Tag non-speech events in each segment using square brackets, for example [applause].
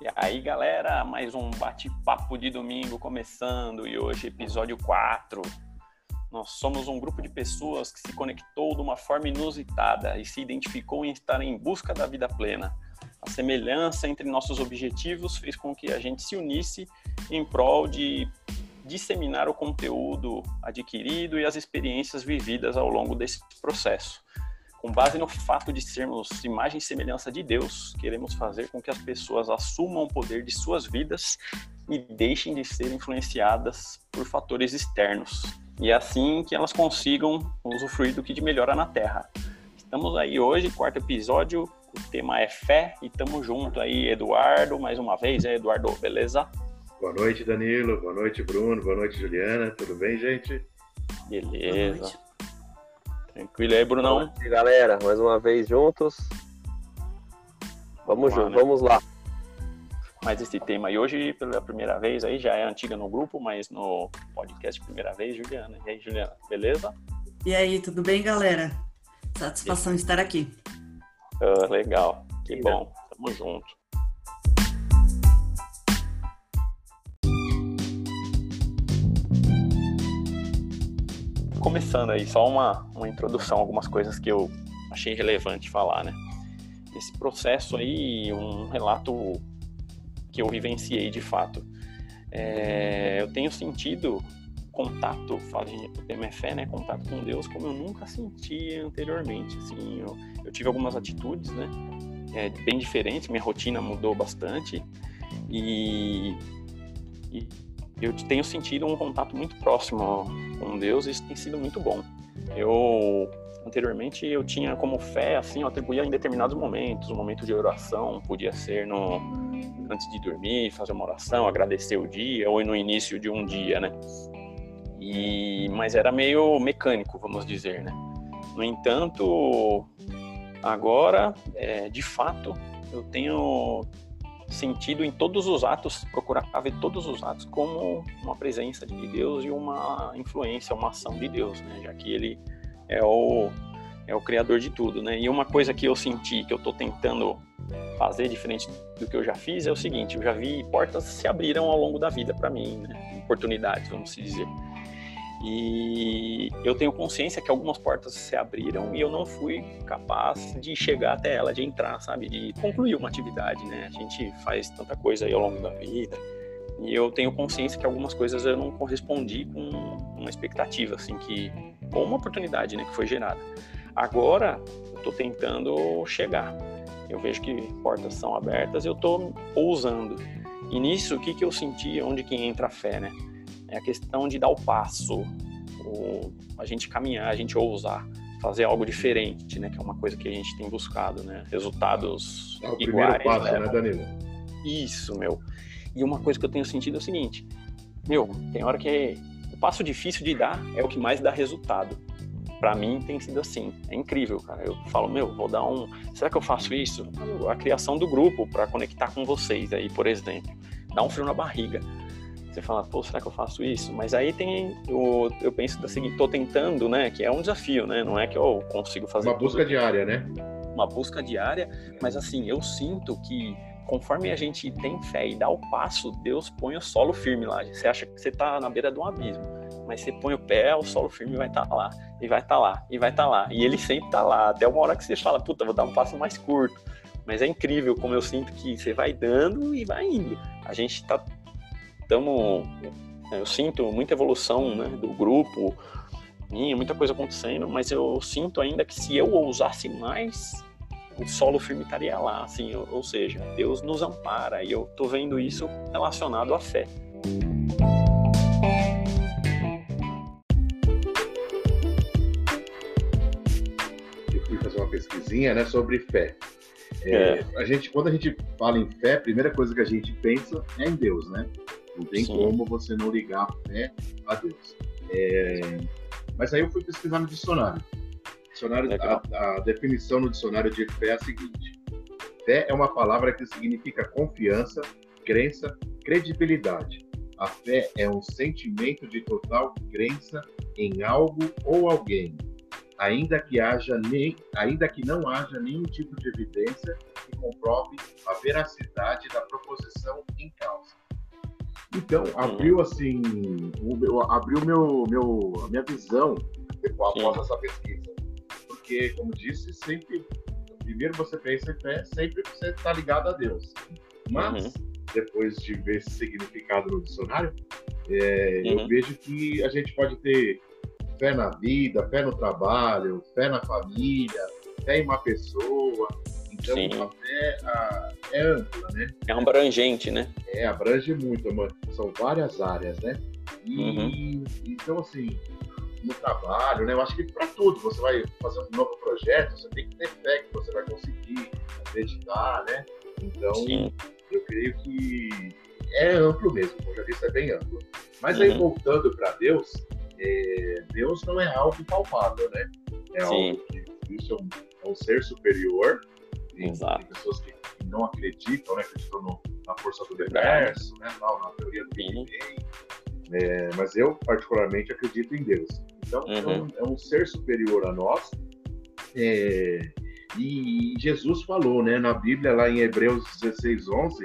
E aí, galera, mais um bate-papo de domingo começando e hoje episódio 4. Nós somos um grupo de pessoas que se conectou de uma forma inusitada e se identificou em estar em busca da vida plena. A semelhança entre nossos objetivos fez com que a gente se unisse em prol de disseminar o conteúdo adquirido e as experiências vividas ao longo desse processo. Com base no fato de sermos imagem e semelhança de Deus, queremos fazer com que as pessoas assumam o poder de suas vidas e deixem de ser influenciadas por fatores externos. E é assim que elas consigam usufruir do que de melhor há na Terra. Estamos aí hoje, quarto episódio, o tema é fé e estamos junto aí, Eduardo, mais uma vez, é Eduardo, beleza? Boa noite, Danilo, boa noite, Bruno, boa noite, Juliana, tudo bem, gente? Beleza. Tranquilo aí, Brunão? E galera, mais uma vez juntos. Vamos, vamos junto, né? vamos lá. Mas esse tema aí hoje, pela primeira vez, aí já é antiga no grupo, mas no podcast primeira vez, Juliana. E aí, Juliana, beleza? E aí, tudo bem, galera? Satisfação e... estar aqui. Uh, legal, que bom, tamo junto. Começando aí, só uma, uma introdução, algumas coisas que eu achei relevante falar, né? Esse processo aí, um relato que eu vivenciei de fato. É, eu tenho sentido contato, fazendo o tema é fé, né? Contato com Deus como eu nunca senti anteriormente. Assim, eu, eu tive algumas atitudes, né? É, bem diferentes, minha rotina mudou bastante e, e eu tenho sentido um contato muito próximo com Deus e isso tem sido muito bom. Eu anteriormente eu tinha como fé assim, eu atribuía em determinados momentos, um momento de oração, podia ser no antes de dormir, fazer uma oração, agradecer o dia ou no início de um dia, né? E mas era meio mecânico, vamos dizer, né? No entanto, agora, é, de fato, eu tenho sentido em todos os atos, procurar ver todos os atos como uma presença de Deus e uma influência, uma ação de Deus, né? Já que ele é o é o criador de tudo, né? E uma coisa que eu senti que eu estou tentando fazer diferente do que eu já fiz é o seguinte: eu já vi portas se abriram ao longo da vida para mim, né? Oportunidades, vamos dizer. E eu tenho consciência que algumas portas se abriram e eu não fui capaz de chegar até ela, de entrar, sabe? De concluir uma atividade, né? A gente faz tanta coisa aí ao longo da vida. E eu tenho consciência que algumas coisas eu não correspondi com uma expectativa, assim, que. ou uma oportunidade, né, que foi gerada. Agora, eu estou tentando chegar. Eu vejo que portas são abertas, eu estou ousando. E nisso, o que, que eu senti, onde que entra a fé, né? É a questão de dar o passo, o, a gente caminhar, a gente ousar, fazer algo diferente, né? Que é uma coisa que a gente tem buscado, né? Resultados é o iguais. Passo, né, Danilo? Isso, meu. E uma coisa que eu tenho sentido é o seguinte, meu, tem hora que o passo difícil de dar é o que mais dá resultado. Para mim tem sido assim, é incrível, cara. Eu falo, meu, vou dar um. Será que eu faço isso? A criação do grupo para conectar com vocês aí, por exemplo, dá um frio na barriga. Você fala, pô, será que eu faço isso? Mas aí tem, eu, eu penso da seguinte, tô tentando, né? Que é um desafio, né? Não é que eu consigo fazer. Uma busca diária, né? Uma busca diária, mas assim, eu sinto que conforme a gente tem fé e dá o passo, Deus põe o solo firme lá. Você acha que você tá na beira de um abismo, mas você põe o pé, o solo firme vai estar tá lá, e vai estar tá lá, e vai estar tá lá. E ele sempre tá lá, até uma hora que você fala, puta, vou dar um passo mais curto. Mas é incrível como eu sinto que você vai dando e vai indo. A gente tá estamos. Eu sinto muita evolução né, do grupo, minha, muita coisa acontecendo, mas eu sinto ainda que se eu ousasse mais, o solo firme estaria lá, assim, ou, ou seja, Deus nos ampara e eu estou vendo isso relacionado à fé. Eu fui fazer uma pesquisinha, né, sobre fé. É, é. A gente, quando a gente fala em fé, a primeira coisa que a gente pensa é em Deus, né? Não tem Sim. como você não ligar a fé a Deus. É... Mas aí eu fui pesquisar no dicionário. dicionário a, a, definição no dicionário de fé é a seguinte: fé é uma palavra que significa confiança, crença, credibilidade. A fé é um sentimento de total crença em algo ou alguém, ainda que haja nem, ainda que não haja nenhum tipo de evidência que comprove a veracidade da proposição em causa. Então, abriu assim, o, abriu meu, meu, a minha visão após essa pesquisa. Porque, como disse, sempre, primeiro você pensa em fé, sempre você está ligado a Deus. Mas, uhum. depois de ver esse significado no dicionário, é, uhum. eu vejo que a gente pode ter fé na vida, fé no trabalho, fé na família, fé em uma pessoa. Então, Sim. a fé é ampla, né? É abrangente, né? É, abrange muito, mano. São várias áreas, né? E, uhum. então, assim, no trabalho, né? Eu acho que para tudo, você vai fazer um novo projeto, você tem que ter fé que você vai conseguir acreditar, né? Então, Sim. eu creio que é amplo mesmo, como já disse, é bem amplo. Mas uhum. aí, voltando para Deus, é, Deus não é algo palpável, né? É Sim. algo que isso é um, é um ser superior. Tem, tem pessoas que, que, não acreditam, né? Acreditam no, na força do universo, né? Na teoria do Big Bang. É, mas eu, particularmente, acredito em Deus. Então, uhum. é, um, é, um, ser superior a nós. É, e Jesus falou, né, na Bíblia, lá em Hebreus 16, 11,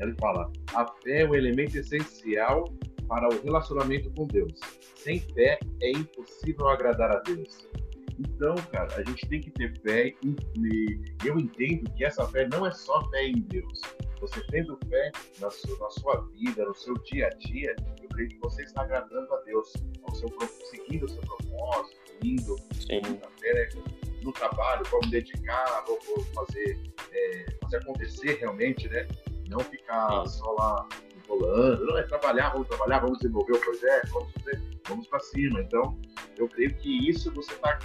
ele fala: a fé é um elemento essencial para o relacionamento com Deus. Sem fé é impossível agradar a Deus. Então, cara, a gente tem que ter fé e eu entendo que essa fé não é só fé em Deus. Você tendo fé na sua, na sua vida, no seu dia a dia, eu creio que você está agradando a Deus, ao seu, seguindo o seu propósito, indo fé, né? no trabalho, vou me dedicar, vou, vou fazer, é, fazer acontecer realmente, né? Não ficar Sim. só lá enrolando, não é trabalhar, vamos trabalhar, vamos desenvolver o projeto, vamos fazer, vamos para cima. Então, eu creio que isso você está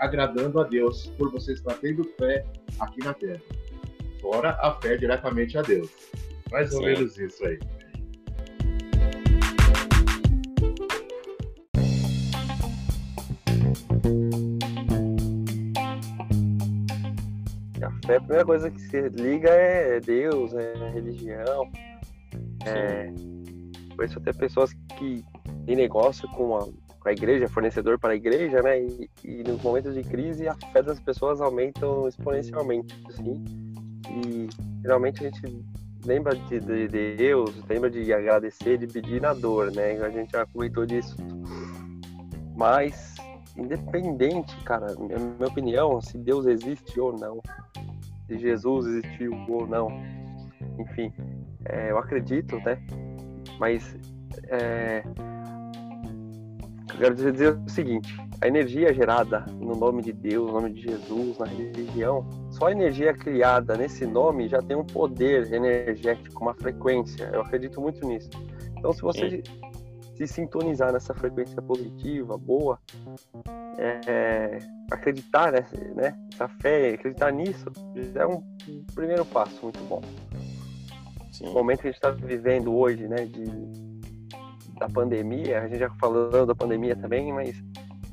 agradando a Deus por você estar tendo fé aqui na Terra. Fora a fé diretamente a Deus. Mais ou Sim. menos isso aí. A fé, a primeira coisa que se liga é Deus, é religião. É, por isso tem pessoas que têm negócio com a, com a igreja, fornecedor para a igreja, né? E, e, nos momentos de crise a fé das pessoas aumentam exponencialmente, assim. E geralmente a gente lembra de, de, de Deus, lembra de agradecer, de pedir na dor, né? A gente já comentou disso. Mas, independente, cara, minha, minha opinião, se Deus existe ou não, se Jesus existiu ou não, enfim, é, eu acredito, né? Mas é, eu quero dizer o seguinte: a energia gerada no nome de Deus, no nome de Jesus, na religião, só a energia criada nesse nome já tem um poder energético, uma frequência. Eu acredito muito nisso. Então, se você se sintonizar nessa frequência positiva, boa, é, acreditar né, né, essa fé, acreditar nisso, já é um primeiro passo muito bom. Sim. O momento que a gente está vivendo hoje, né, de, da pandemia, a gente já falando da pandemia também, mas,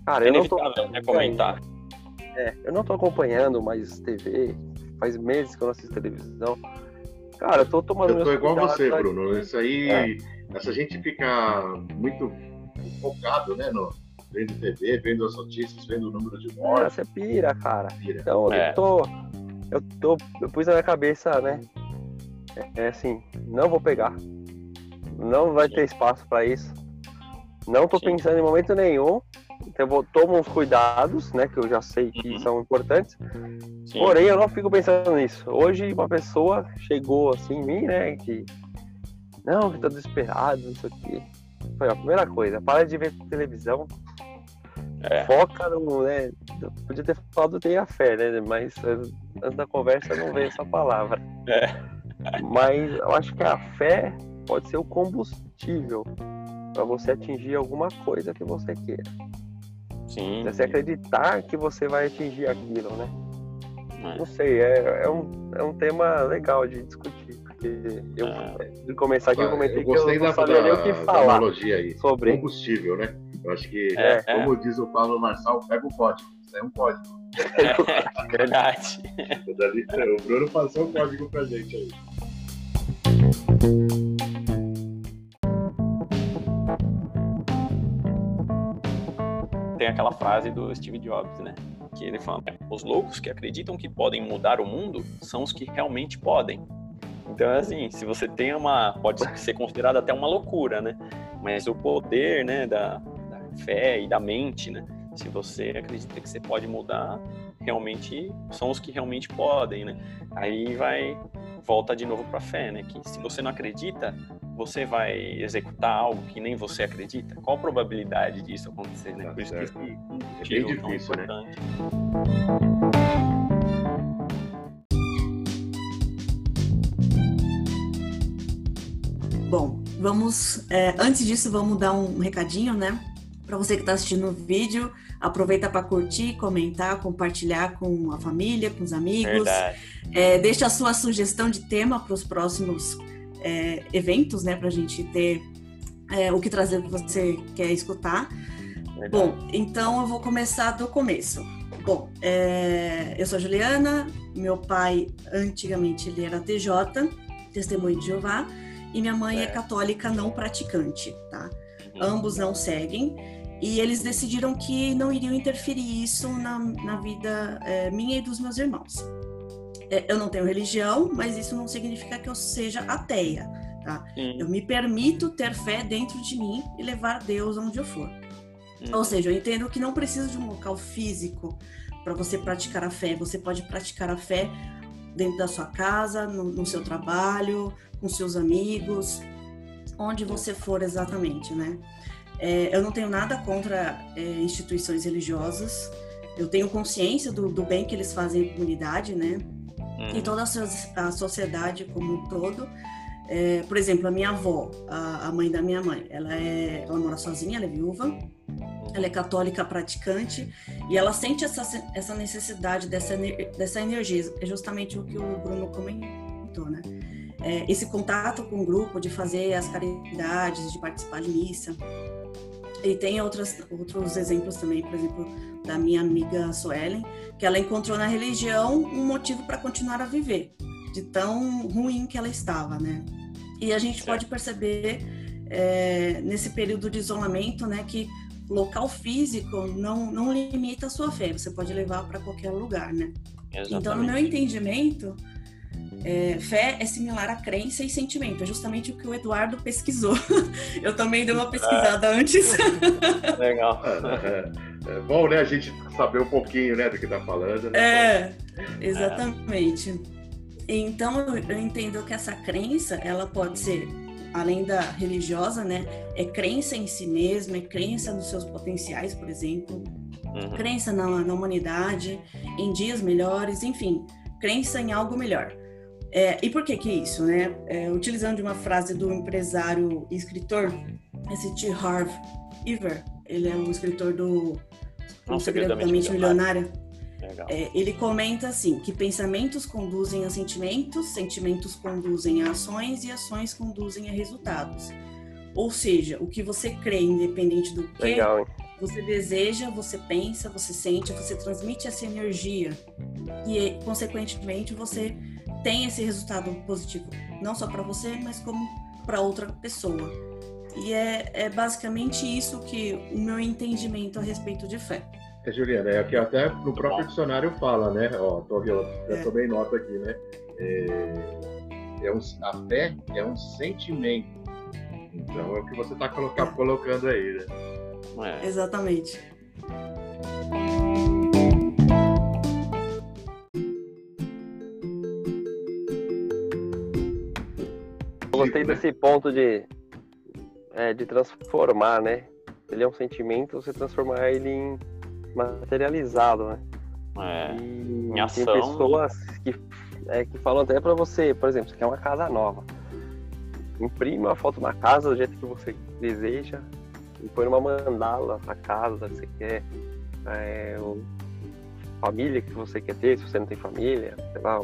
cara, eu não tô... Né, comentar. É, eu não tô acompanhando mais TV, faz meses que eu não assisto televisão. Cara, eu tô tomando. Eu tô igual você, Bruno. Isso aí, é. essa gente fica muito focado, né, no, vendo TV, vendo as notícias, vendo o número de mortes. É, você pira, cara. Pira. Então, é. eu tô. Eu tô. Eu pus na minha cabeça, né? É assim, não vou pegar. Não vai ter espaço para isso. Não tô Sim. pensando em momento nenhum. Então eu tomo uns cuidados, né? Que eu já sei que uhum. são importantes. Sim. Porém, eu não fico pensando nisso. Hoje uma pessoa chegou assim em mim, né? Que. Não, que desesperado, não sei o quê. Foi a primeira coisa, para de ver televisão. É. Foca no, né? Podia ter falado tenha fé, né? Mas antes da conversa não veio essa palavra. É. Mas eu acho que a fé pode ser o combustível para você atingir alguma coisa que você queira. Sim. Você acreditar que você vai atingir aquilo, né? É. Não sei, é, é, um, é um tema legal de discutir. Porque eu, é. de começar aqui, eu comentei eu que eu não sabia da, nem o que falar aí. sobre combustível, né? Eu acho que, é, como é. diz o Paulo Marçal, pega o código. Isso é um código. É, [laughs] verdade. o Bruno passou o código pra gente aí. Tem aquela frase do Steve Jobs, né? Que ele fala: os loucos que acreditam que podem mudar o mundo são os que realmente podem. Então, assim, se você tem uma. pode ser considerado até uma loucura, né? Mas o poder, né, da, da fé e da mente, né? Se você acredita que você pode mudar, realmente são os que realmente podem, né? Aí vai volta de novo para a fé, né? Que se você não acredita, você vai executar algo que nem você acredita. Qual a probabilidade disso acontecer, né? Tá Por isso que esse é bem difícil, né? importante. Bom, vamos. é, antes disso, vamos dar um recadinho, né? Para você que está assistindo o vídeo, aproveita para curtir, comentar, compartilhar com a família, com os amigos. É, deixa a sua sugestão de tema para os próximos é, eventos, né? Para a gente ter é, o que trazer que você quer escutar. verdade. Bom, então eu vou começar do começo. Bom, é, eu sou a Juliana, meu pai antigamente ele era TJ, testemunho de Jeová, e minha mãe é Certo. católica não praticante, tá? Uhum. Ambos não seguem, e eles decidiram que não iriam interferir isso na, na vida é, minha e dos meus irmãos. É, eu não tenho religião, mas isso não significa que eu seja ateia, tá? Eu me permito ter fé dentro de mim e levar Deus onde eu for. Uhum. Ou seja, eu entendo que não precisa de um local físico para você praticar a fé. Você pode praticar a fé dentro da sua casa, no, no seu trabalho, com seus amigos, onde você for exatamente, né? É, eu não tenho nada contra é, instituições religiosas. Eu tenho consciência do, do bem que eles fazem à comunidade, né? Uhum. e toda a, a sociedade como um todo. É, por exemplo, a minha avó, a, a mãe da minha mãe, ela, é, ela mora sozinha, ela é viúva, ela é católica praticante e ela sente essa, essa necessidade dessa, dessa energia. É justamente o que o Bruno comentou, né? É, esse contato com o grupo, de fazer as caridades, de participar de missa. E tem outras, outros exemplos também, por exemplo, da minha amiga Suelen, que ela encontrou na religião um motivo para continuar a viver, de tão ruim que ela estava, né? E a gente pode perceber é, nesse período de isolamento, né, que local físico não, não limita a sua fé, você pode levar para qualquer lugar, né? Então, no meu Exatamente. entendimento, é, fé é similar a crença e sentimento. É justamente o que o Eduardo pesquisou. [laughs] Eu também dei uma pesquisada antes. [laughs] Legal. É, é, é bom, né, a gente saber um pouquinho, né, do que tá falando. Né? É, exatamente. Então, eu entendo que essa crença, ela pode ser, além da religiosa, né? É crença em si mesma, é crença nos seus potenciais, por exemplo. Uhum. crença na, na humanidade, em dias melhores, enfim, crença em algo melhor. É, e por que que isso, né? É, utilizando uma frase do empresário e escritor, esse T. Harv Ever, ele é um escritor do Não O Segredo da Mente Milionária. É, ele comenta assim que pensamentos conduzem a sentimentos, sentimentos conduzem a ações e ações conduzem a resultados. Ou seja, o que você crê, independente do que Legal, você deseja, você pensa, você sente, você transmite essa energia e, consequentemente, você tem esse resultado positivo, não só para você, mas como para outra pessoa. E é, é basicamente isso que o meu entendimento a respeito de fé. É, Juliana, é que até no próprio dicionário fala, né? Ó, tô, eu já É. tomei nota aqui, né? É, é um, a fé é um sentimento. Então é o que você está É. colocando aí, né? É. Exatamente. Gostei né? desse ponto de, é, de transformar, né? Ele é um sentimento, você transformar ele em materializado, né? É. E Em tem ação. pessoas que, é, que falam até pra você, por exemplo, você quer uma casa nova. Imprime uma foto da casa do jeito que você deseja e põe numa mandala a casa que você quer, é, família que você quer ter, se você não tem família, sei lá,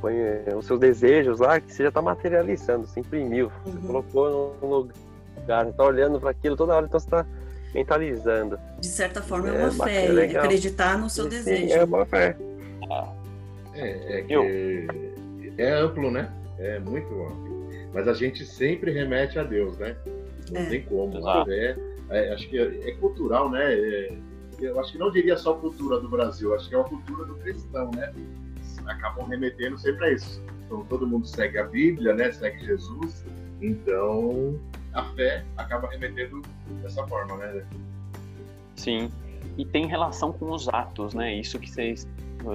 põe é, os seus desejos lá que você já está materializando, você imprimiu, você Uhum. colocou num lugar, você tá olhando para aquilo toda hora, então você tá mentalizando. De certa forma, é É uma bacana, fé, é legal. acreditar no seu E, sim, desejo. É uma fé. É, é que é amplo, né? É muito amplo. Mas a gente sempre remete a Deus, né? Não É. tem como. Fé, é, acho que é, é cultural, né? É, eu acho que não diria só cultura do Brasil, acho que é uma cultura do cristão, né? Acabam remetendo sempre a isso. Então todo mundo segue a Bíblia, né? Segue Jesus. Então a fé acaba remetendo dessa forma, né? Sim. E tem relação com os atos, né? Isso que vocês,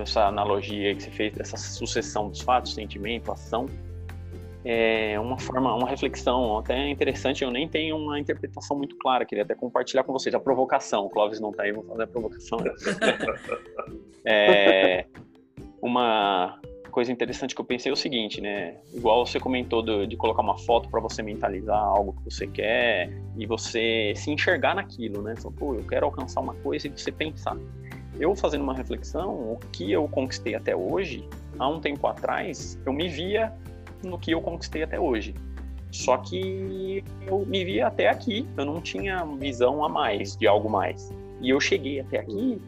essa analogia que você fez, essa sucessão dos fatos, sentimento, ação, é uma forma, uma reflexão até interessante. Eu nem tenho uma interpretação muito clara, queria até compartilhar com vocês a provocação. O Clóvis não está aí, vou fazer a provocação. [laughs] é, uma coisa interessante que eu pensei é o seguinte, né? Igual você comentou do, de colocar uma foto para você mentalizar algo que você quer e você se enxergar naquilo, né? Então, pô, eu quero alcançar uma coisa e você pensar. Eu fazendo uma reflexão, o que eu conquistei até hoje, há um tempo atrás, eu me via no que eu conquistei até hoje. Só que eu me via até aqui, eu não tinha visão a mais, de algo mais. E eu cheguei até aqui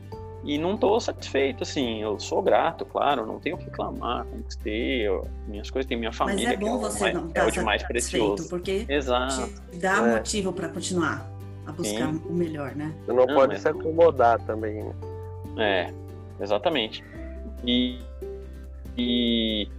e não estou satisfeito, assim, eu sou grato, claro, não tenho o que reclamar, conquistei eu, minhas coisas, tem minha família, Mas é bom que é você mais, não é o de tá mais precioso. Porque Exato. dá É. motivo para continuar a buscar Sim. o melhor, né? Você não, Não, pode mas- se acomodar também, né? É, exatamente. E, e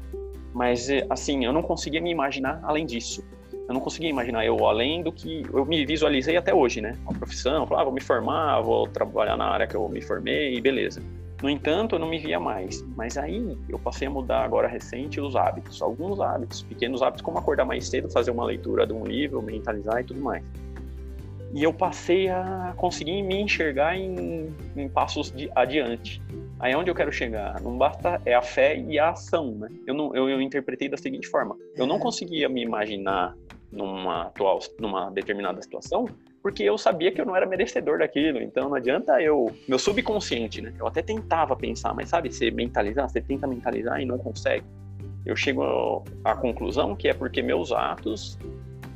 mas é, assim, eu não conseguia me imaginar além disso. Eu não conseguia imaginar eu além do que eu me visualizei até hoje, né? Uma profissão, falar, ah, vou me formar, vou trabalhar na área que eu me formei beleza. No entanto, eu não me via mais. Mas aí eu passei a mudar agora recente os hábitos, alguns hábitos, pequenos hábitos como acordar mais cedo, fazer uma leitura de um livro, mentalizar e tudo mais. E eu passei a conseguir me enxergar em, em passos de, adiante. Aí é onde eu quero chegar. Não basta é a fé e a ação, né? Eu não eu, eu interpretei da seguinte forma: eu não conseguia me imaginar numa atual numa determinada situação, porque eu sabia que eu não era merecedor daquilo. Então não adianta eu meu subconsciente, né? Eu até tentava pensar, mas sabe, você mentalizar, você tenta mentalizar e não consegue. Eu chego à conclusão que é porque meus atos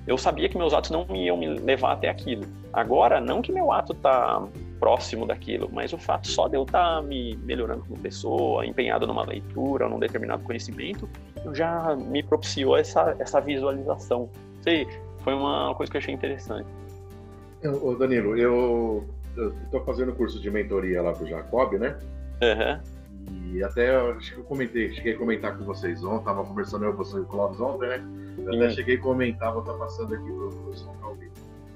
eu sabia que meus atos não iam me levar até aquilo. Agora, não que meu ato tá próximo daquilo, mas o fato só de eu estar tá me melhorando como pessoa, empenhado numa leitura, num determinado conhecimento, já me propiciou essa, essa visualização. Sei, foi uma coisa que eu achei interessante. Ô, Danilo, eu estou fazendo curso de mentoria lá pro Jacob, né? Uhum. E até eu acho que eu comentei, cheguei a comentar com vocês ontem, tava conversando eu, você e o Clóvis ontem, né? Eu até Sim. cheguei a comentar, vou estar passando aqui pro professor Calvin.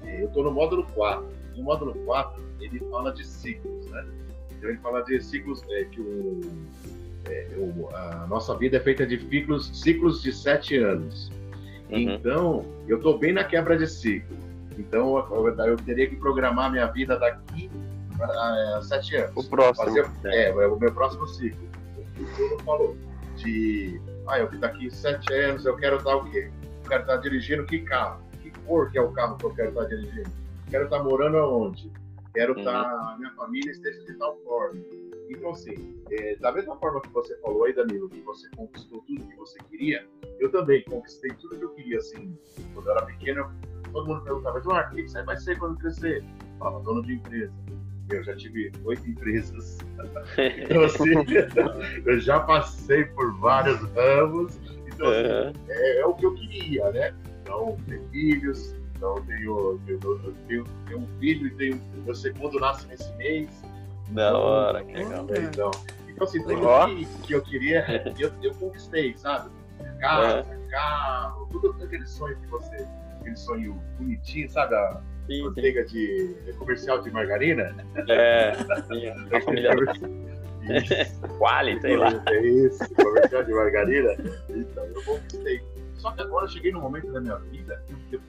Eu estou no módulo 4. No módulo 4, ele fala de ciclos, né? Então ele fala de ciclos, é, que o, é, o- a nossa vida é feita de ciclos, ciclos de sete anos. Uhum. Então, eu estou bem na quebra de ciclo. Então, eu, eu- eu teria que programar minha vida daqui a, a sete anos. O próximo. Fazer, é, é o meu próximo ciclo. O que o falou. De, ah, eu daqui sete anos eu quero estar o quê? Eu quero estar dirigindo que carro? Que cor que é o carro que eu quero estar dirigindo? Quero estar morando aonde? Quero Uhum. estar, minha família esteja de tal forma. Então, assim, é, da mesma forma que você falou aí, Danilo, que você conquistou tudo que você queria, eu também conquistei tudo que eu queria, assim. Quando eu era pequeno, todo mundo perguntava, Eduardo, o que você vai ser quando crescer? Eu falava, dono de empresa. Eu já tive oito empresas. [laughs] Então, assim, [laughs] eu já passei por vários ramos. Então, assim, Uhum. é, é o que eu queria, né? Então, ter filhos. Então, eu tenho, eu, eu tenho, tenho um filho e tenho. Meu segundo nasce nesse mês. Da hora, que legal. Então, então assim, tudo que, que eu queria, eu, eu conquistei, sabe? Casa, carro, tudo aquele sonho que você. Aquele sonho bonitinho, sabe? Sim, sim. manteiga de comercial de margarina. É, [laughs] sim, a família. Quali, sei lá. É isso, comercial de margarina. Então, eu conquistei. Só que agora eu cheguei num momento da minha vida que eu,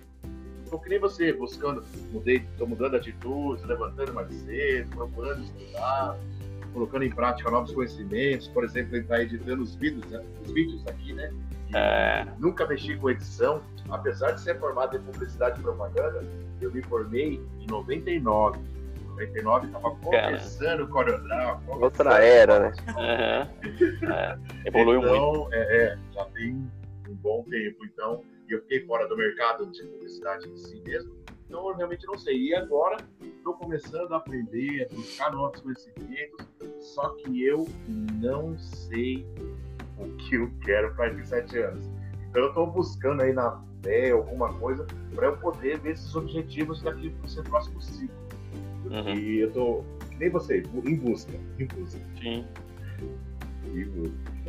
eu que nem você, buscando, mudei, tô mudando atitudes, levantando mais cedo, procurando estudar, colocando em prática novos conhecimentos, por exemplo, estar editando os vídeos, né, os vídeos aqui, né? É, Nunca mexi com edição, apesar de ser formado em publicidade e propaganda, eu me formei em 99. 99 estava começando o CorelDRAW. Outra era, né? uhum. é, evoluiu muito. então, é, é, já tem um bom tempo. Então, eu fiquei fora do mercado de publicidade em si mesmo. Então, eu realmente não sei. E agora, estou começando a aprender, a buscar novos conhecimentos. Só que eu não sei o que eu quero para daqui sete anos. Então eu estou buscando aí na fé alguma coisa para eu poder ver esses objetivos daqui para ser próximo ciclo. Uhum. E eu tô, nem você, em busca, em busca. Sim. E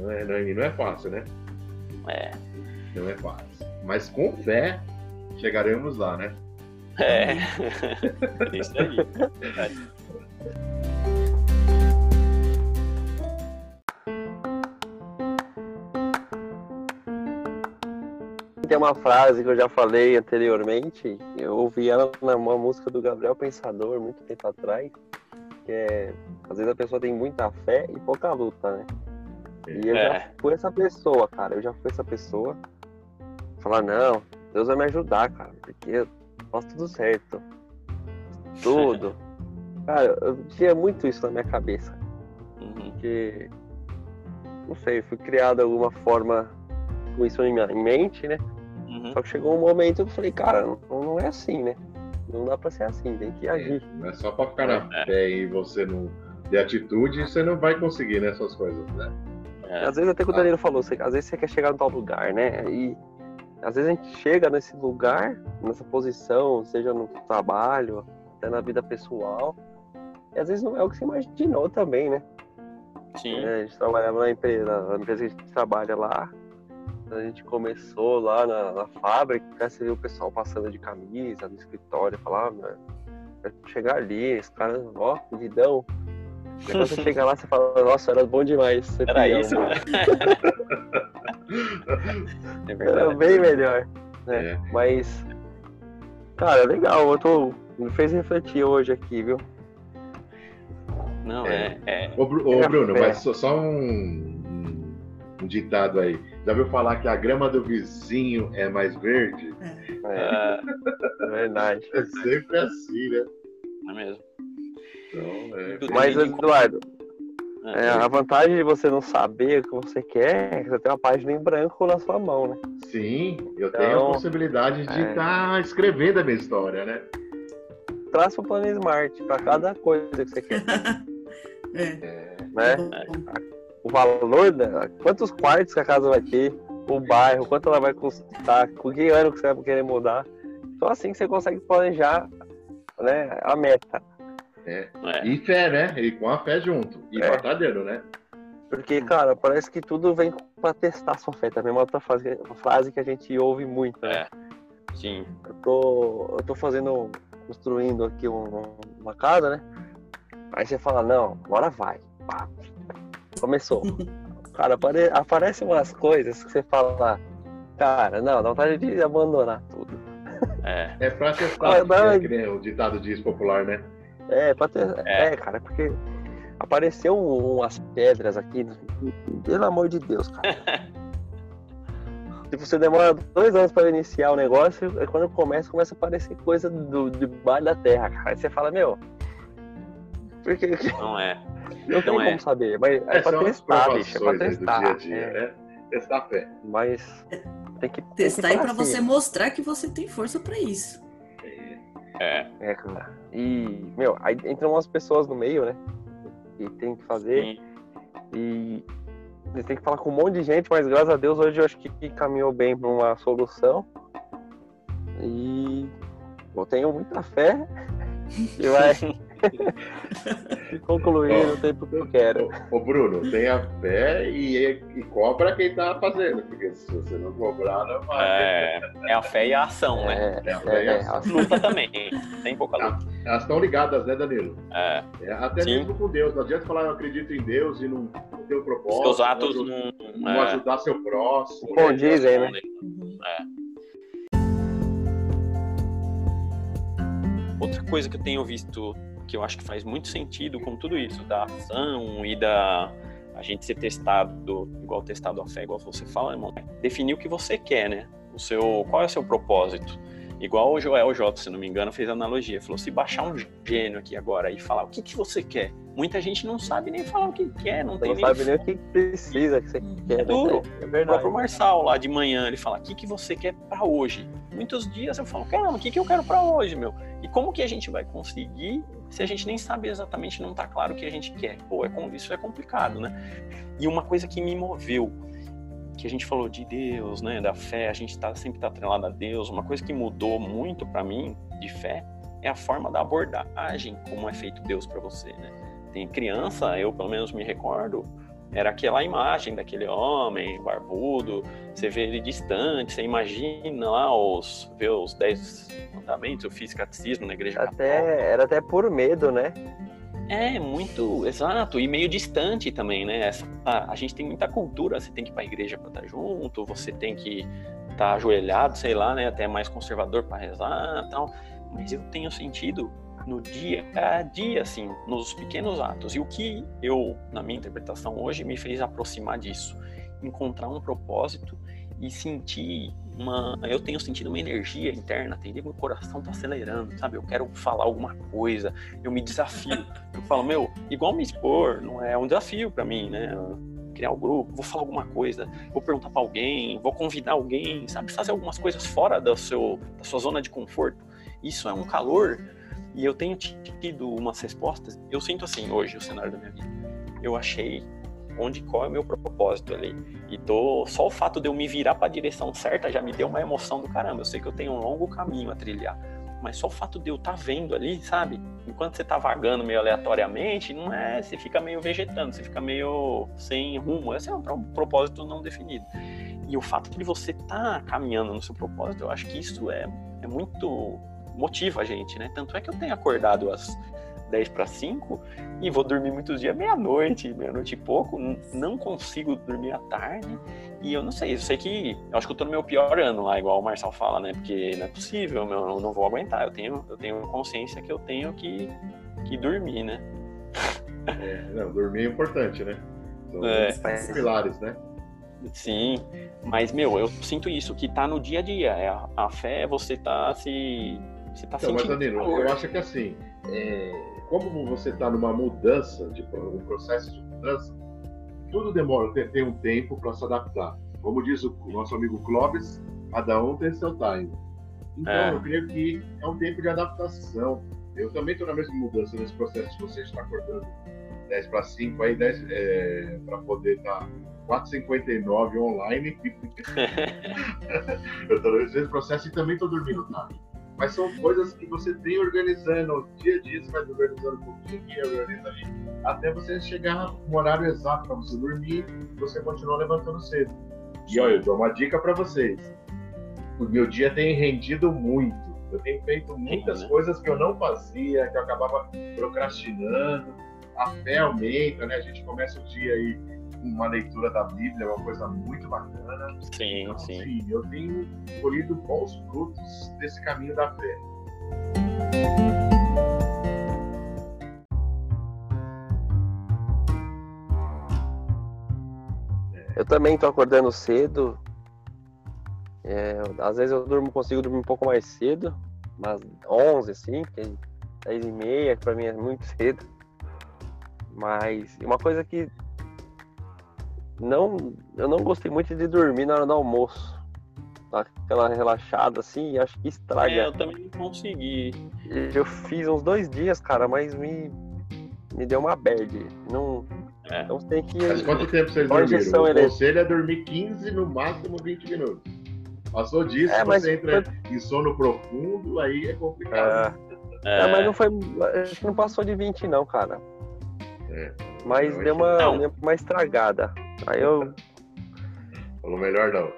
não é, não é, não é fácil, né? É. Não é fácil. Mas com fé chegaremos lá, né? É. [laughs] Isso aí. [laughs] Tem uma frase que eu já falei anteriormente, eu ouvi ela numa música do Gabriel Pensador muito tempo atrás, que é às vezes a pessoa tem muita fé e pouca luta, né? E eu é. já fui essa pessoa, cara. Eu já fui essa pessoa. Falar, não, Deus vai me ajudar, cara, porque eu faço tudo certo. Tudo. [laughs] cara, eu tinha muito isso na minha cabeça. Uhum. Que, não sei, fui criado de alguma forma com isso em, minha, em mente, né? Uhum. Só que chegou um momento que eu falei, cara, não, não é assim, né? Não dá pra ser assim, tem que agir. É, não é só pra ficar na é. fé e você não ter atitude, você não vai conseguir nessas né, coisas, né? É. Às vezes até que o ah. Danilo falou, você, às vezes você quer chegar em tal lugar, né? E às vezes a gente chega nesse lugar, nessa posição, seja no trabalho, até na vida pessoal, e às vezes não é o que você imaginou também, né? Sim. É, a gente trabalhava na empresa, na empresa que a gente trabalha lá, a gente começou lá na, na fábrica, você viu o pessoal passando de camisa no escritório, falava, ah, chegar ali, esse cara, ó, vidão. [laughs] Depois você chega lá, você fala, nossa, era bom demais. Era isso, né? [laughs] é verdade. Era bem melhor. Né? É. Mas, cara, legal, eu tô. Me fez refletir hoje aqui, viu? Não, é. é... Ô, ô Bruno, mas só, só um, um ditado aí. Já ouviu falar que a grama do vizinho é mais verde? É, é verdade. É sempre assim, né? É mesmo? Então, é... Mas, Eduardo, é, a vantagem de você não saber o que você quer é que você tem uma página em branco na sua mão, né? Sim, eu então, tenho a possibilidade de estar é... tá escrevendo a minha história, né? Traça um plano smart para cada coisa que você quer. [laughs] é. Né? O valor, da, quantos quartos que a casa vai ter, o bairro, quanto ela vai custar, com que ano que você vai querer mudar. Só assim que você consegue planejar né, a meta. É. É. E fé, né? E com a fé junto. E é. batalhando, né? Porque, cara, parece que tudo vem pra testar sua fé. Também é uma outra frase, uma frase que a gente ouve muito, né? É. Sim. Eu tô, eu tô fazendo, construindo aqui um, uma casa, né? Aí você fala, não, agora vai. Pá. Começou. cara, apare, aparecem umas coisas que você fala, cara, não, dá vontade de abandonar tudo. É, é pra testar, é, que nem o ditado diz popular, né? É, ter. É, é cara, porque apareceu umas pedras aqui. Pelo amor de Deus, cara. Se [laughs] você demora dois anos para iniciar o negócio, é quando começa, começa a aparecer coisa do, debaixo da terra, cara. Aí você fala, meu. Porque... Não é. Não, tem é. como saber, mas é, é pra testar, bicho. É pra testar. Dia dia, é. né? Testar a fé. Mas tem que testar e para você mostrar que você tem força para isso. É. É, cara. E, meu, aí entram umas pessoas no meio, né? Que tem que fazer. Sim. E você tem que falar com um monte de gente, mas graças a Deus hoje eu acho que caminhou bem para uma solução. E eu tenho muita fé [laughs] que vai [laughs] concluir no tempo que eu quero. Ô, Bruno, tenha fé e, e cobra quem tá fazendo, porque se você não cobrar, não vai. É, é a fé e a ação, né? É, a fé é, e a ação. É, luta também, tem pouca luta. Elas estão ligadas, né, Danilo? É. é até Sim. mesmo com Deus. Não adianta falar eu acredito em Deus e não, ter o um propósito. Seus atos não, não, não ajudar seu próximo. Bom, dizem, né? É. Outra coisa que eu tenho visto que eu acho que faz muito sentido com tudo isso, da ação e da a gente ser testado, igual testado a fé, igual você fala, irmão, definir o que você quer, né? O seu, qual é o seu propósito? Igual o Joel J, se não me engano, fez analogia. Falou: se baixar um gênio aqui agora e falar o que, que você quer, muita gente não sabe nem falar o que quer, não tem não sabe nem o que precisa que você quer. É duro. É verdade. O próprio Marçal lá de manhã, ele fala: o que, que você quer para hoje? Muitos dias eu falo: caramba, o que, que eu quero para hoje, meu? E como que a gente vai conseguir se a gente nem sabe exatamente, não está claro o que a gente quer? Pô, é, isso é complicado, né? E uma coisa que me moveu que a gente falou de Deus, né, da fé, a gente tá, sempre está atrelado a Deus. Uma coisa que mudou muito para mim de fé é a forma da abordagem, como é feito Deus para você, né? Tem criança, eu pelo menos me recordo, era aquela imagem daquele homem barbudo, você vê ele distante, você imagina lá os, vê os dez mandamentos, eu fiz catecismo na igreja até, católica. Era até por medo, né? É, muito, exato, e meio distante também, né? Essa, a, a, gente tem muita cultura, você tem que ir para a igreja para estar junto, você tem que estar tá ajoelhado, sei lá, né? Até mais conservador para rezar tal. Mas eu tenho sentido no dia a dia, assim, nos pequenos atos. E o que eu, na minha interpretação hoje, me fez aproximar disso? Encontrar um propósito e sentir uma. Eu tenho sentido uma energia interna, entendeu? Meu coração tá acelerando, sabe? Eu quero falar alguma coisa, eu me desafio. [laughs] Eu falo, meu, igual me expor, não é um desafio para mim, né? Criar o um grupo, vou falar alguma coisa, vou perguntar para alguém, vou convidar alguém, sabe? Fazer algumas coisas fora do seu, da sua zona de conforto. Isso é um calor e eu tenho tido umas respostas. Eu sinto assim hoje o cenário da minha vida. Eu achei onde qual é o meu propósito ali. E tô só o fato de eu me virar para a direção certa já me deu uma emoção do caramba. Eu sei que eu tenho um longo caminho a trilhar, mas só o fato de eu estar tá vendo ali, sabe? Enquanto você tá vagando meio aleatoriamente, não é, você fica meio vegetando, você fica meio sem rumo. Esse é um propósito não definido. E o fato de você estar tá caminhando no seu propósito, eu acho que isso é, é muito motiva a gente, né? Tanto é que eu tenho acordado às 10 para 5 e vou dormir muitos dias meia-noite, meia-noite e pouco, não consigo dormir à tarde. E eu não sei, eu sei que eu acho que eu tô no meu pior ano lá, igual o Marcel fala, né? Porque não é possível, meu, eu não vou aguentar. Eu tenho, eu tenho consciência que eu tenho que, que dormir, né? É, não, dormir é importante, né? São é. os pilares, né? Sim, mas meu, eu sinto isso, que tá no dia a dia. É a, a fé é você tá se. Você tá então, mas Danilo, eu acho que assim, é, como você está numa mudança, de, um processo de mudança, tudo demora, tem, tem um tempo para se adaptar. Como diz o nosso amigo Clóvis, cada um tem seu time. Então, é. eu creio que é um tempo de adaptação. Eu também estou na mesma mudança nesse processo. Você está acordando 10 para 5, aí 10 é, para poder estar tá 4,59 online. [laughs] [laughs] eu estou nesse processo e também estou dormindo tarde. Mas são coisas que você tem organizando dia a dia, você vai organizando um pouquinho, organiza ali, até você chegar no horário exato para você dormir você continuar levantando cedo. E olha, eu dou uma dica para vocês. O meu dia tem rendido muito. Eu tenho feito muitas né? coisas que eu não fazia, que eu acabava procrastinando. A fé aumenta, né? A gente começa o dia aí uma leitura da Bíblia, é uma coisa muito bacana. Sim, então, sim. sim. Eu tenho colhido bons frutos desse caminho da fé. Eu também estou acordando cedo. É, às vezes eu durmo, consigo dormir um pouco mais cedo, mas 11, assim, porque 10 e meia para mim é muito [laughs] cedo. Mas uma coisa que não, eu não gostei muito de dormir na hora do almoço. Aquela relaxada assim, acho que estraga. É, eu também não consegui. Eu fiz uns dois dias, cara, mas me, me deu uma bad. Não, é. Então tem que. Mas quanto tempo vocês dormiram? O conselho é dormir 15, no máximo 20 minutos. Passou disso, é, você entra foi... em sono profundo, aí é complicado. É, é. mas não foi. Acho que não passou de 20, não, cara. É. Mas deu uma, deu uma estragada. Aí eu. Falou melhor não.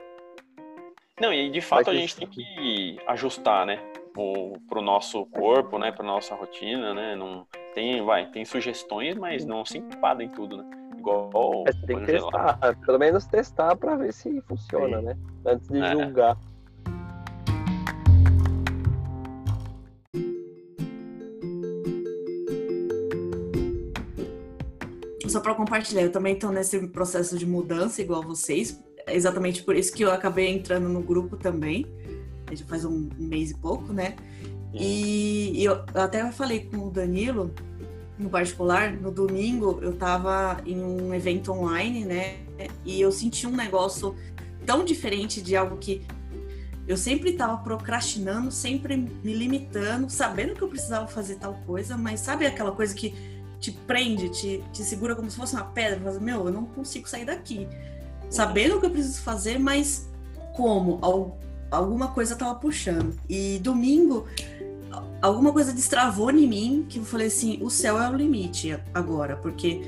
Não, e de fato a gente tem que ajustar, né? O, pro nosso corpo, né? Pra nossa rotina, né? Não, tem, vai, tem sugestões, mas não se enquadra em tudo, né? Igual. É, tem que testar, pelo menos testar para ver se funciona, Sim. né? Antes de é. julgar. Só para compartilhar, eu também estou nesse processo de mudança, igual vocês. É exatamente por isso que eu acabei entrando no grupo também. Já faz um, mês e pouco, né? E, e eu até falei com o Danilo, no particular, no domingo eu estava em um evento online, né? E eu senti um negócio tão diferente de algo que eu sempre estava procrastinando, sempre me limitando, sabendo que eu precisava fazer tal coisa, mas sabe aquela coisa que te prende, te, te segura como se fosse uma pedra, fala, meu, eu não consigo sair daqui. sabendo o que eu preciso fazer, mas como? alguma coisa estava puxando. E domingo, alguma coisa destravou em mim que eu falei assim: o céu é o limite agora, porque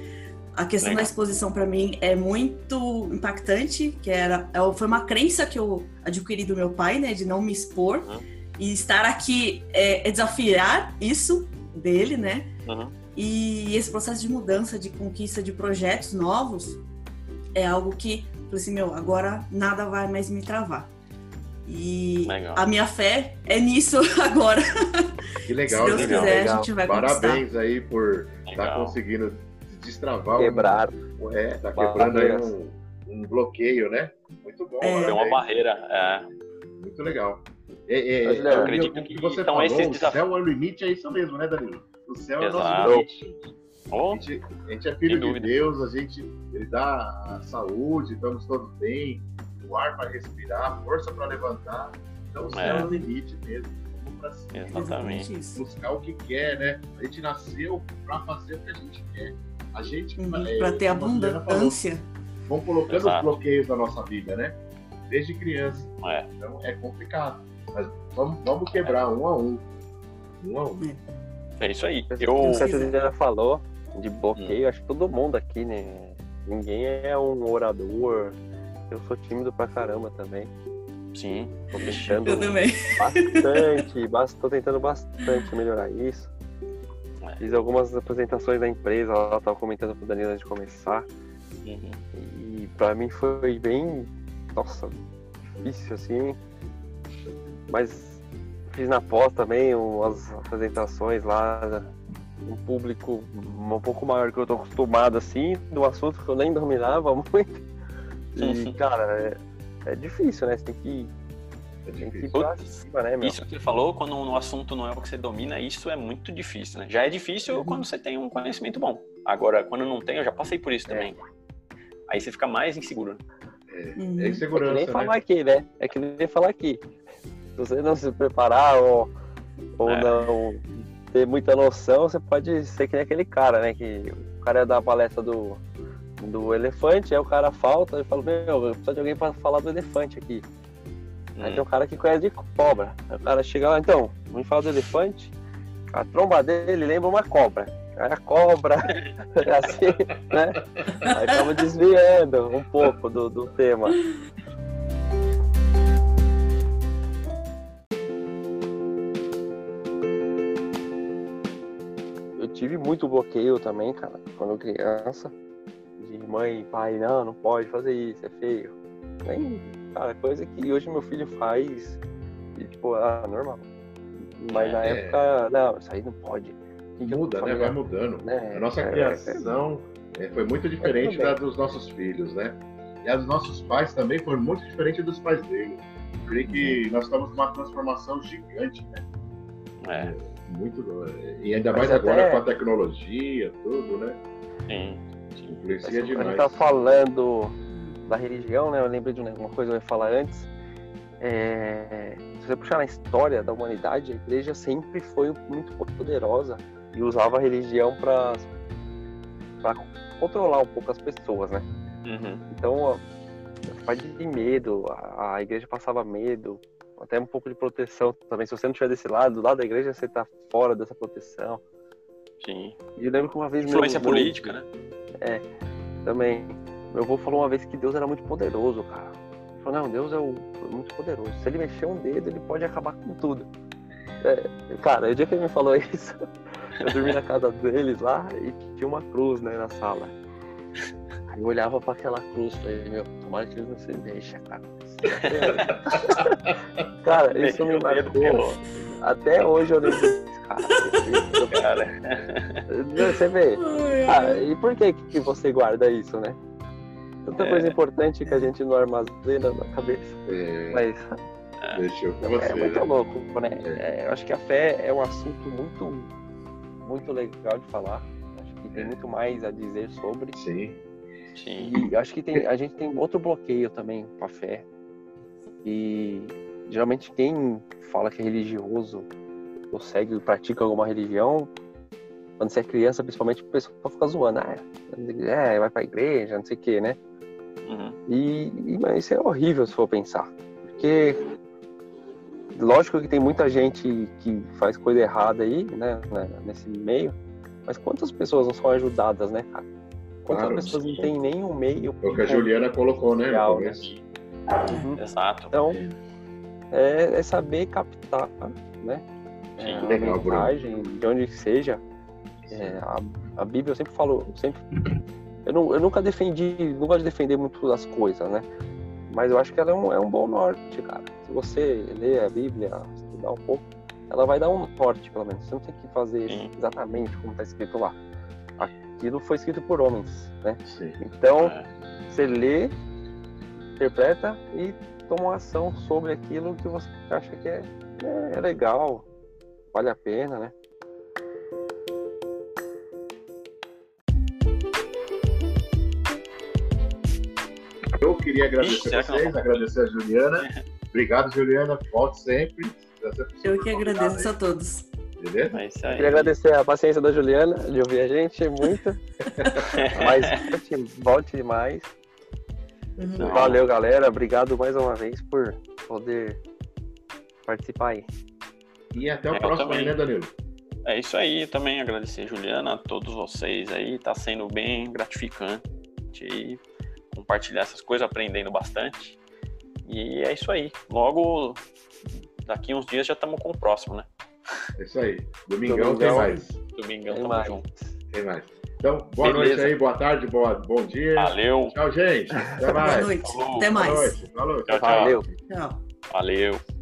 a questão Legal. da exposição para mim é muito impactante, que era é foi uma crença que eu adquiri do meu pai, né, de não me expor uhum. e estar aqui é, é, desafiar isso dele, né? Uhum. E esse processo de mudança, de conquista de projetos novos é algo que, falei assim, meu, agora nada vai mais me travar. E legal. a minha fé é nisso [laughs] agora. Que legal, Se Deus legal, quiser, legal. a gente vai Parabéns conquistar. aí por estar tá conseguindo destravar. Quebrar. Um, é, tá quebrando aí um, um, bloqueio, né? Muito bom. É, é uma barreira. É. Muito legal. É, é, eu acredito que, que você então, falou, o céu é o limite, é isso mesmo, né, Danilo? O céu Exato. é o nosso limite. Oh, a, gente, a, gente, é filho de Deus, a gente ele dá a saúde, estamos todos bem, o ar para respirar, força para levantar. Então o céu é, é o limite mesmo. Vamos para cima. Exatamente. Buscar o que quer, né? A gente nasceu para fazer o que a gente quer. A gente uhum, é, para ter abundância. Falou, vão colocando Exato. os bloqueios na nossa vida, né? Desde criança. É. Então é complicado. Mas vamos, vamos quebrar um a um. Um a um. É, isso aí. Eu... O já falou de bloqueio, hum. acho que todo mundo aqui, né? Ninguém é um orador, eu sou tímido pra caramba também. Sim. Tô tentando eu também. bastante, tô tentando bastante melhorar isso. É. Fiz algumas apresentações da empresa, ela tava comentando pro Danilo antes de começar. Uhum. E pra mim foi bem, nossa, difícil assim. Mas fiz na pós também umas apresentações lá, um público um pouco maior que eu tô acostumado assim, do assunto que eu nem dominava [laughs] muito. E, cara, é, é difícil, né? Você tem que tem que cima, né, isso que você falou, quando o assunto não é o que você domina, isso é muito difícil, né? Já é difícil uhum. quando você tem um conhecimento bom. Agora, quando não tem, eu já passei por isso é. também. Aí você fica mais inseguro. É, uhum. é insegurança, é que nem né? falar aqui, né? É que nem falar aqui. Se você não se preparar ou, ou é. não ter muita noção, você pode ser que nem aquele cara, né? Que o cara ia dar a palestra do do elefante, aí o cara falta e fala, meu, eu preciso de alguém para falar do elefante aqui. Hum. Aí tem um cara que conhece de cobra. Aí o cara chega lá, então, vamos falar do elefante. A tromba dele lembra uma cobra. Aí a cobra, [laughs] assim, né? Aí estamos desviando um pouco do, do tema. Muito bloqueio também, cara, quando criança de mãe e pai, não, não pode fazer isso, é feio. Nem, cara, coisa que hoje meu filho faz e, tipo, ah, normal. Mas na é. época, não, isso aí não pode. Muda, né? Vai mudando. É, a nossa é, criação é, foi muito diferente da dos nossos filhos, né? E a dos nossos pais também foi muito diferente dos pais dele. Eu creio que uhum. nós estamos numa transformação gigante, né? É. Muito. E ainda mais agora até... com a tecnologia, tudo, né? Sim. Influencia demais. A gente tá falando da religião, né? Eu lembro de uma coisa que eu ia falar antes. É... Se você puxar na história da humanidade, a igreja sempre foi muito poderosa e usava a religião para controlar um pouco as pessoas, né? Uhum. Então, parte de medo, a, a igreja passava medo, até um pouco de proteção também. Se você não estiver desse lado, do lado da igreja, você está fora dessa proteção. Sim. E eu lembro que uma vez. Influência meu, política, né? É, também. Meu avô falou uma vez que Deus era muito poderoso, cara. Ele falou, não, Deus é o, muito poderoso. Se ele mexer um dedo, ele pode acabar com tudo. É, cara, o dia que ele me falou [laughs] isso, eu dormi na casa deles lá e tinha uma cruz, né, na sala. Aí eu olhava para aquela cruz e falei, meu, tomara que eles não se deixem, cara. [laughs] cara, isso me marcou. Até hoje eu lembro desse cara. [laughs] cara. Você vê. Ah, e por que, que você guarda isso, né? Tanta é. coisa importante que a gente não armazena na cabeça. É. Mas. Deixou com você. É muito louco, né? É. eu acho que a fé é um assunto muito, muito legal de falar. Acho que tem é. muito mais a dizer sobre. Sim. Sim. E acho que tem, a gente tem outro bloqueio também com a fé. E geralmente quem fala que é religioso ou segue, pratica alguma religião, quando você é criança, principalmente, o pessoal fica zoando. Ah, é, vai pra igreja, não sei o quê, né? Uhum. E, mas isso é horrível se for pensar. Porque lógico que tem muita gente que faz coisa errada aí, né, né nesse meio, mas quantas pessoas não são ajudadas, né, cara? Quantas claro, pessoas sim. não têm nenhum meio. É o que a Juliana colocou, né? Real, né? Uhum. Exato. Então, é, é, saber captar, né? Sim, é, legal, a mensagem, de onde que seja. É, a, a Bíblia eu sempre falo, sempre. Eu, não, eu nunca defendi, não gosto de defender muito as coisas, né? Mas eu acho que ela é um, é um bom norte, cara. Se você ler a Bíblia, estudar um pouco, ela vai dar um norte, pelo menos. Você não tem que fazer Sim. exatamente como está escrito lá. Aquilo foi escrito por homens, né? Sim. Então, é. você lê, interpreta e toma uma ação sobre aquilo que você acha que é, é, é legal, vale a pena, né? Eu queria agradecer a vocês, agradecer a Juliana. [laughs] Obrigado, Juliana. Volte sempre. Eu que agradeço a todos. Beleza? É isso aí. Queria agradecer a paciência da Juliana de ouvir a gente muito. [laughs] Mas volte, volte mais. Uhum. Valeu, galera. Obrigado mais uma vez por poder participar aí. E até o é, próximo aí, né, Danilo? É isso aí. Também agradecer, Juliana, a todos vocês aí. Tá sendo bem gratificante e compartilhar essas coisas, aprendendo bastante. E é isso aí. Logo, daqui uns dias já estamos com o próximo, né? É isso aí. Domingão, Domingão tem mais. Domingão tem tamo mais. junto. Tem mais. Então, boa Beleza. noite aí, boa tarde, boa, bom dia. Valeu. Tchau, gente. Até mais. Boa noite. Até mais. Boa noite. Falou. Tchau, tchau. Valeu. Tchau. Valeu.